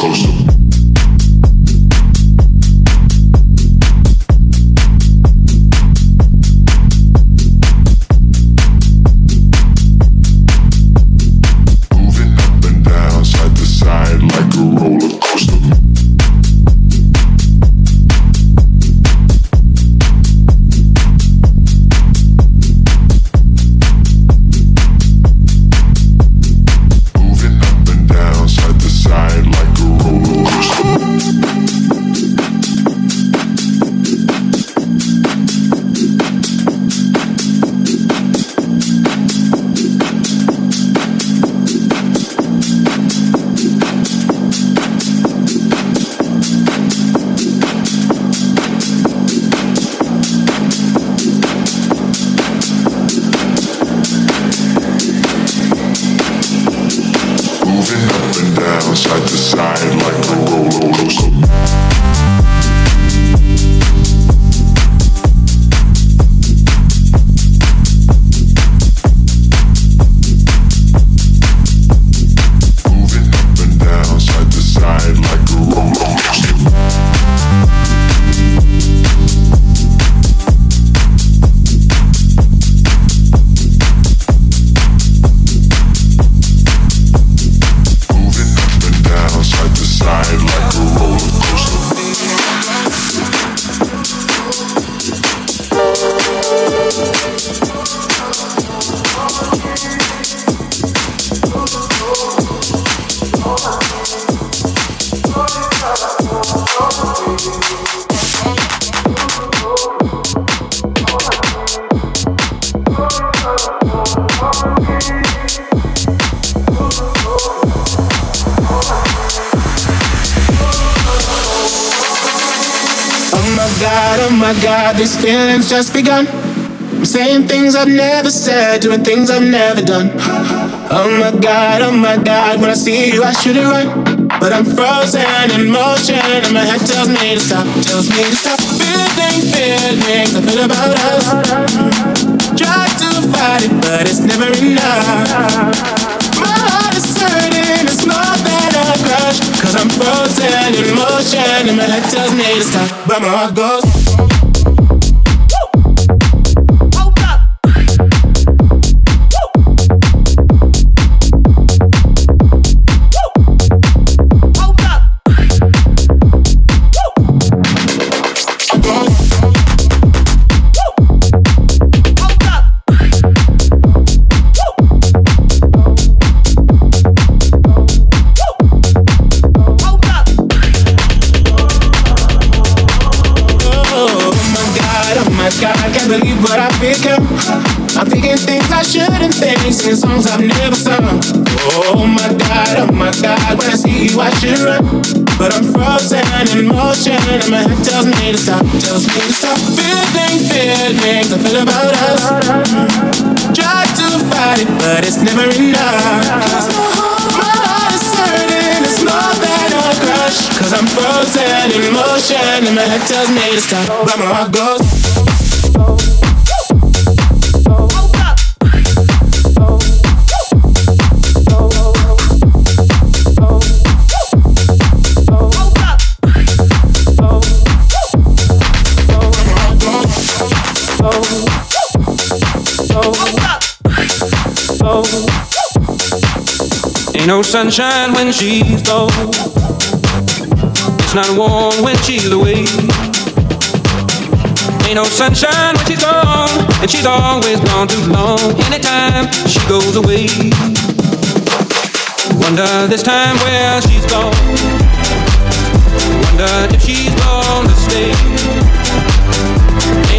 coast these feelings just begun. I'm saying things I've never said, doing things I've never done. Oh my god, oh my god, when I see you, I should have run. But I'm frozen in motion, and my head tells me to stop, tells me to stop. Feeling, feelings I feel about us. Try to fight it, but it's never enough. My heart is hurting, it's more than a crush. Cause I'm frozen in motion, and my head tells me to stop, but my heart goes. Ain't no sunshine when she's gone. It's not warm when she's away. Ain't no sunshine when she's gone, and she's always gone too long. Anytime she goes away, wonder this time where she's gone. Wonder if she's gone to stay.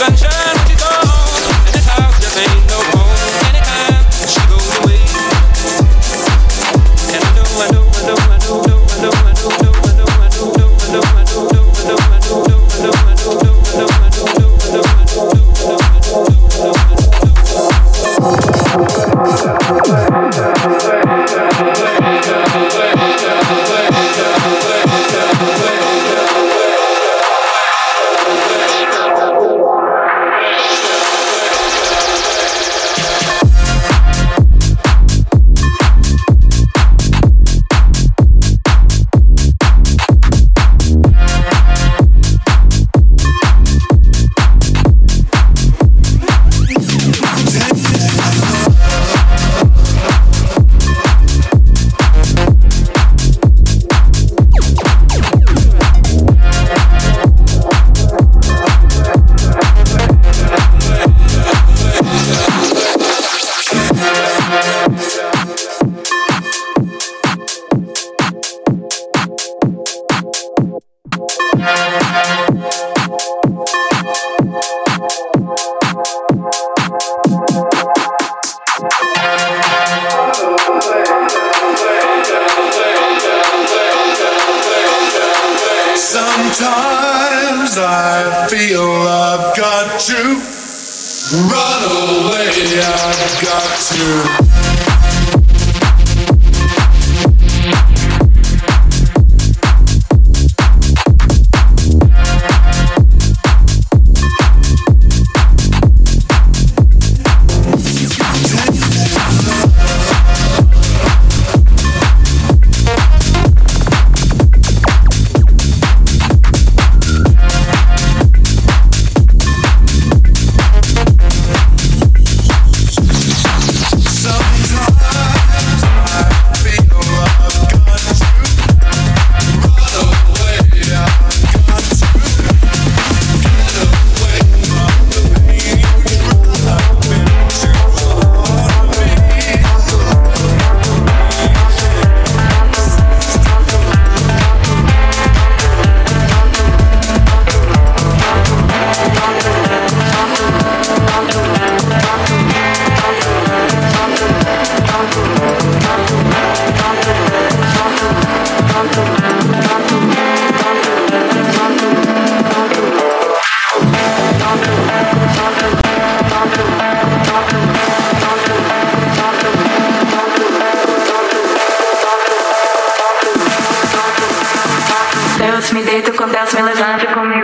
sunshine, what you gone? and this house, just ain't no home. me deito, quando elas me levantam comigo.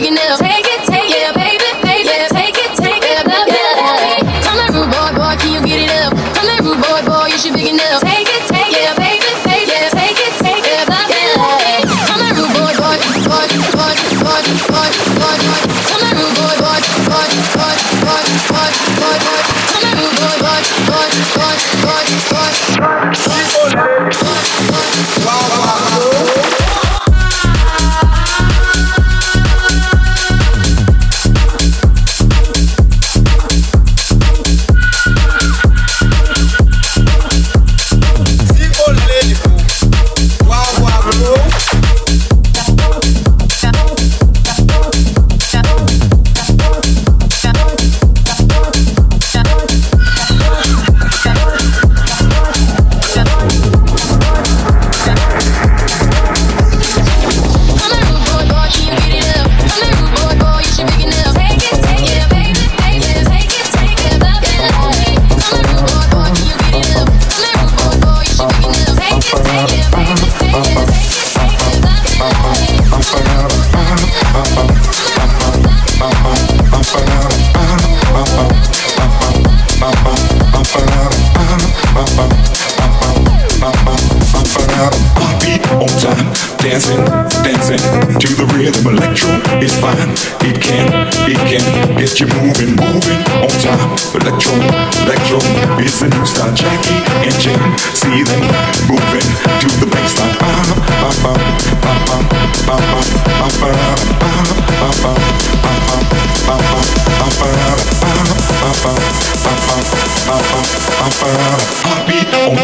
You it up.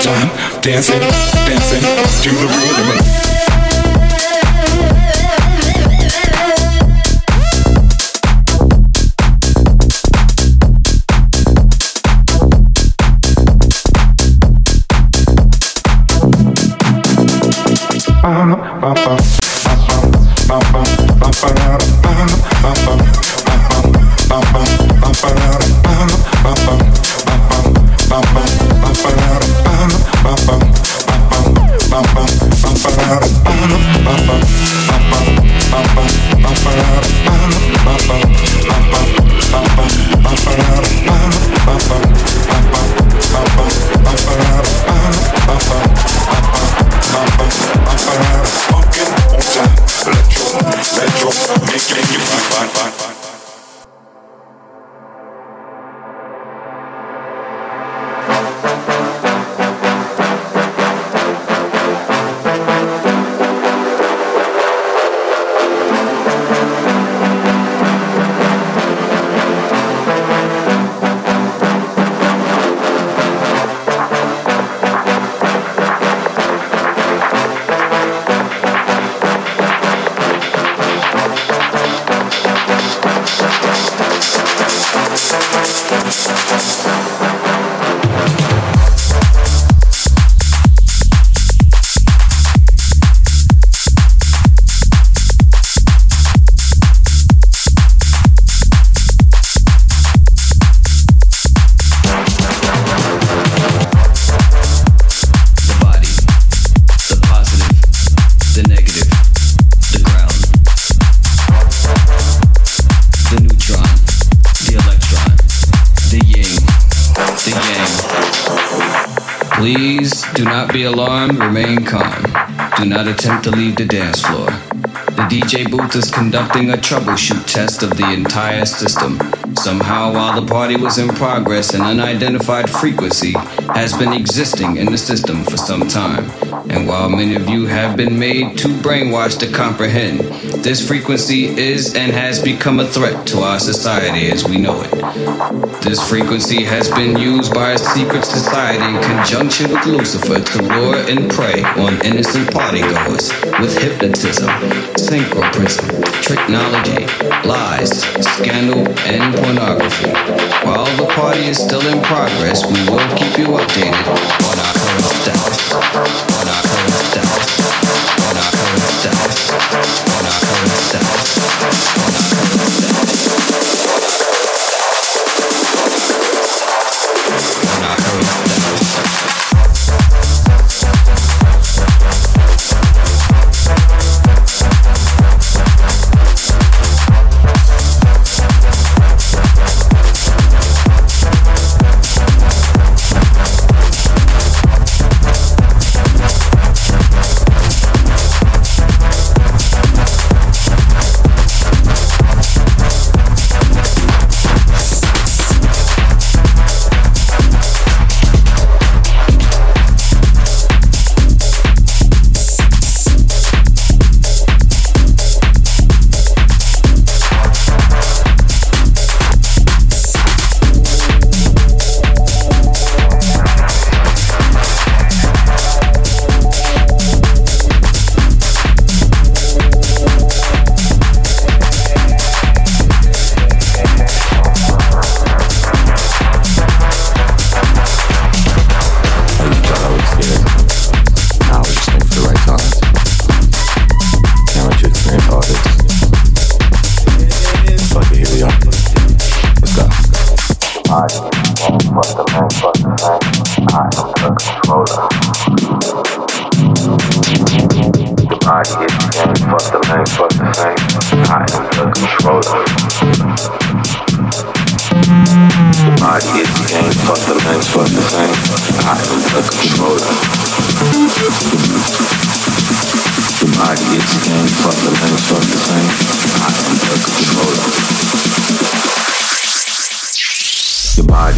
Time, dancing, dancing to the rhythm. Uh-huh, uh-huh. Be alarmed, remain calm. Do not attempt to leave the dance floor. The DJ booth is conducting a troubleshoot test of the entire system. Somehow, while the party was in progress, an unidentified frequency has been existing in the system for some time. And while many of you have been made too brainwashed to comprehend, this frequency is and has become a threat to our society as we know it. This frequency has been used by a secret society in conjunction with Lucifer to lure and prey on innocent partygoers with hypnotism, synchroprism, technology, lies, scandal, and pornography. While the party is still in progress, we will keep you updated on our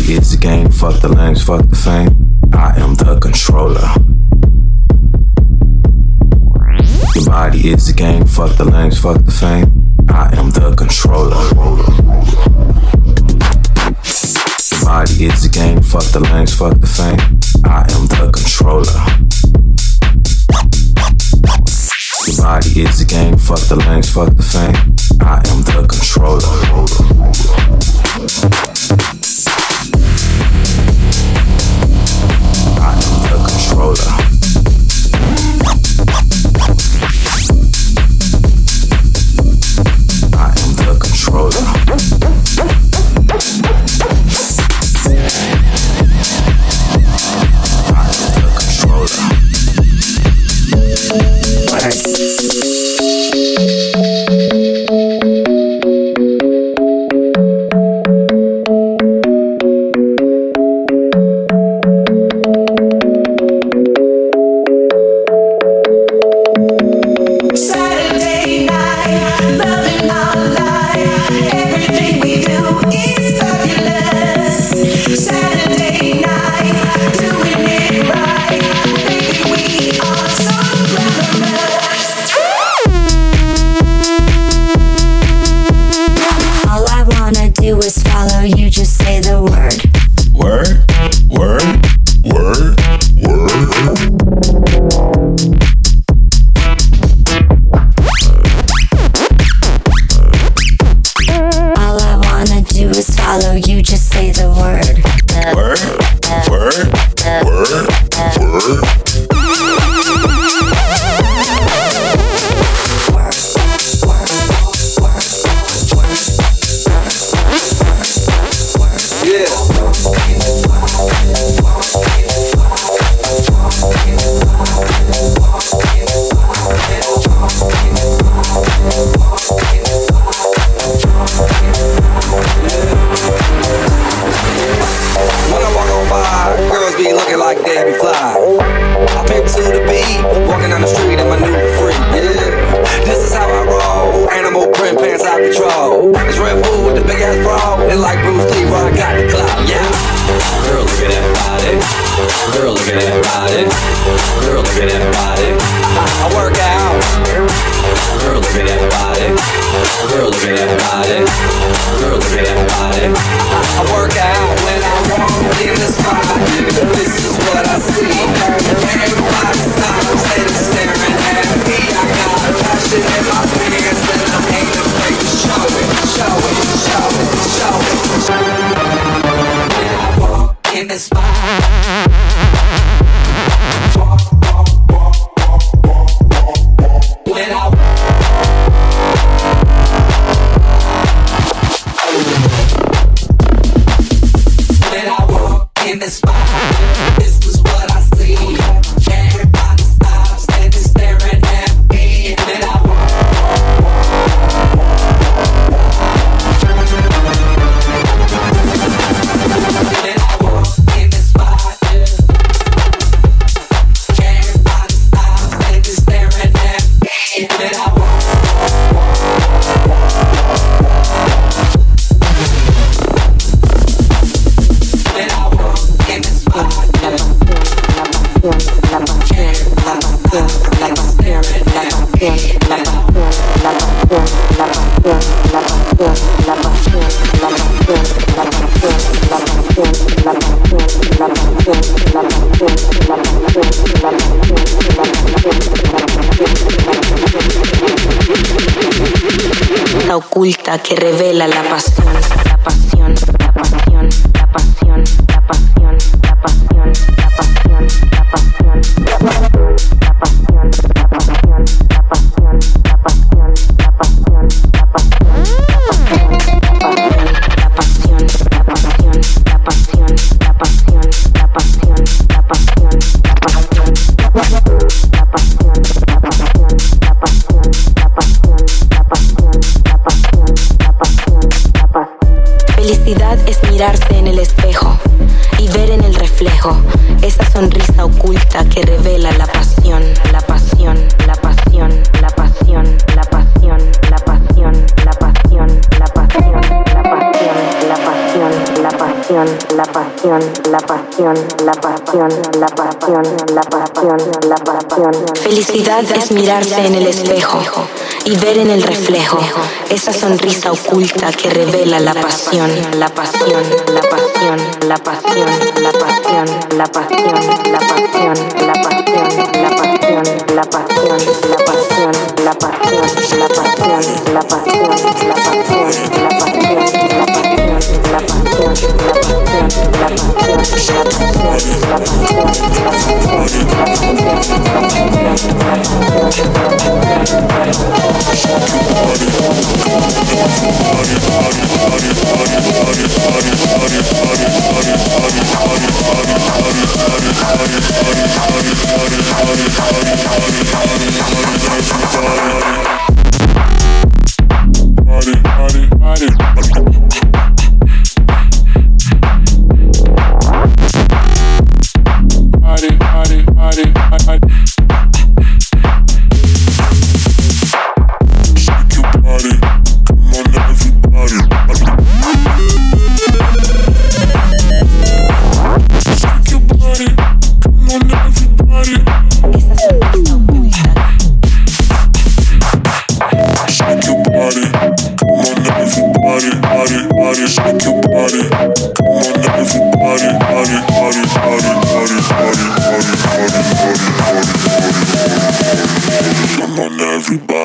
it's a game. Fuck the lames, fuck the fame. I am the controller. Your body is a game. Fuck the lames, fuck the fame. I am the controller. Your body is a game. Fuck the lames, fuck the fame. I am the controller. Your body is a game. Fuck the lames, fuck the fame. I am the controller. roller. que revela la pasión, la pasión, la pasión, la pasión. Felicidad es mirarse en el espejo y ver en el reflejo esa sonrisa oculta que revela la pasión, la pasión, la pasión, la pasión. La pasión, la pasión, la pasión, la pasión, la pasión. Felicidad es mirarse en el espejo y ver en el reflejo esa sonrisa oculta que revela la pasión, la pasión, la pasión, la pasión, la pasión, la pasión, la pasión, la pasión, la pasión, la pasión, la pasión, la pasión, la pasión, la pasión, la pasión, la pasión, Sorry. everybody.